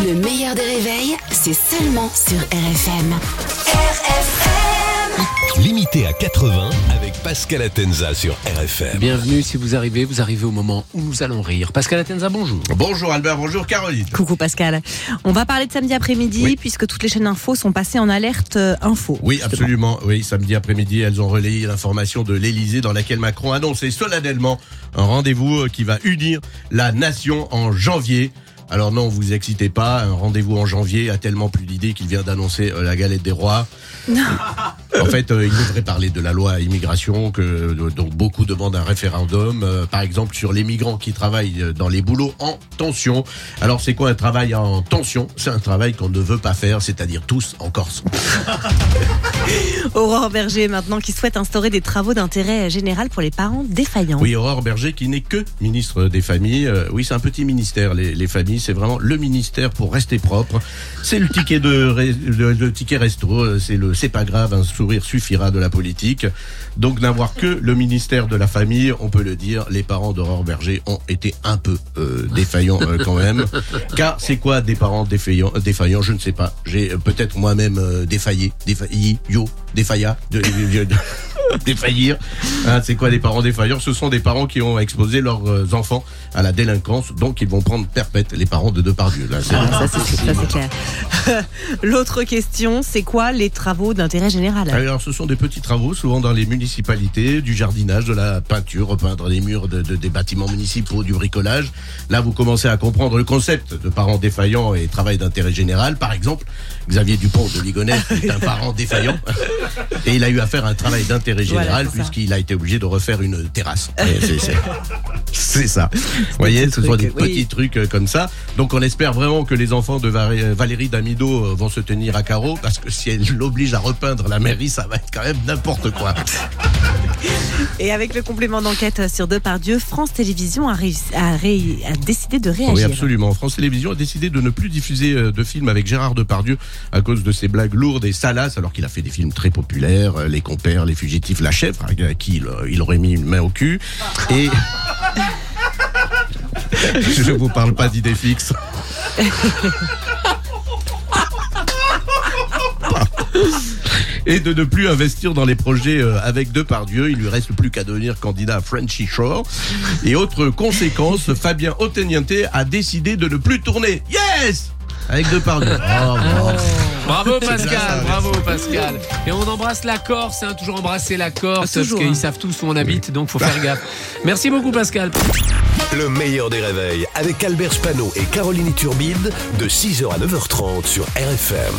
Le meilleur des réveils, c'est seulement sur RFM. RFM Limité à 80 avec Pascal Atenza sur RFM. Bienvenue, si vous arrivez, vous arrivez au moment où nous allons rire. Pascal Atenza, bonjour. Bonjour Albert, bonjour Caroline. Coucou Pascal. On va parler de samedi après-midi Oui. puisque toutes les chaînes info sont passées en alerte euh, info. Oui, justement. absolument. Oui, samedi après-midi, elles ont relayé l'information de l'Elysée dans laquelle Macron annonçait solennellement un rendez-vous euh, qui va unir la nation en janvier. Alors non, vous excitez pas, un rendez-vous en janvier a tellement plus d'idées qu'il vient d'annoncer euh, la galette des rois. En fait, euh, il devrait parler de la loi immigration, que euh, dont beaucoup demandent un référendum, euh, par exemple sur les migrants qui travaillent dans les boulots en tension. Alors c'est quoi un travail en tension? C'est un travail qu'on ne veut pas faire, c'est-à-dire tous en Corse. Aurore Berger maintenant qui souhaite instaurer des travaux d'intérêt général pour les parents défaillants. Oui, Aurore Berger qui n'est que ministre des familles. Euh, oui, c'est un petit ministère, les, les familles. C'est vraiment le ministère pour rester propre. C'est le ticket de, le ticket resto. C'est le, c'est pas grave, un sourire suffira de la politique. Donc n'avoir que le ministère de la famille, on peut le dire, les parents d'Aurore Berger ont été un peu euh, défaillants euh, quand même. Car c'est quoi des parents défaillants, défaillants? Je ne sais pas. J'ai euh, peut-être moi-même défaillé, défailli, yo, défailla, de- défaillir. Hein, c'est quoi des parents défaillants? Ce sont des parents qui ont exposé leurs euh, enfants à la délinquance, donc ils vont prendre perpète les parents de Depardieu. Là, Ah, ça c'est ça, c'est clair. L'autre question, c'est quoi les travaux d'intérêt général? Alors, ce sont des petits travaux, souvent dans les municipalités, du jardinage, de la peinture, repeindre les murs de, de- des bâtiments municipaux, du bricolage. Là, vous commencez à comprendre le concept de parents défaillants et travail d'intérêt général. Par exemple, Xavier Dupont de Ligonnès est un parent défaillant et il a eu à faire un travail d'intérêt général puisqu'il a été obligé de refaire une terrasse. C'est- ça. Vous voyez, ce sont des oui. petits trucs euh, comme ça. Donc on espère vraiment que les enfants de euh, Valérie Damido euh, vont se tenir à carreau parce que si elle l'oblige à repeindre la mairie, ça va être quand même n'importe quoi. Et avec le complément d'enquête sur Depardieu, France Télévisions a, réussi- a ré- a décidé de réagir. Oui, absolument. France Télévisions a décidé de ne plus diffuser euh, de films avec Gérard Depardieu à cause de ses blagues lourdes et salaces, alors qu'il a fait des films très populaires, euh, Les Compères, Les Fugitifs, La Chèvre, à qui il, euh, il aurait mis une main au cul. Et... Je vous parle pas d'idées fixes. et de ne plus investir dans les projets euh, avec Depardieu. Il lui reste plus qu'à devenir candidat à Frenchy Shore. Et autre conséquence, Fabien Oteniente a décidé de ne plus tourner. Yes Avec Depardieu. Oh, bon. Bravo Pascal, bravo Pascal. Et on embrasse la Corse, hein, toujours embrasser la Corse, Ah, toujours, parce qu'ils hein. savent tous où on habite, donc faut faire gaffe. Merci beaucoup Pascal. Le meilleur des réveils avec Albert Spano et Caroline Turbide de 6h à 9h30 sur RFM.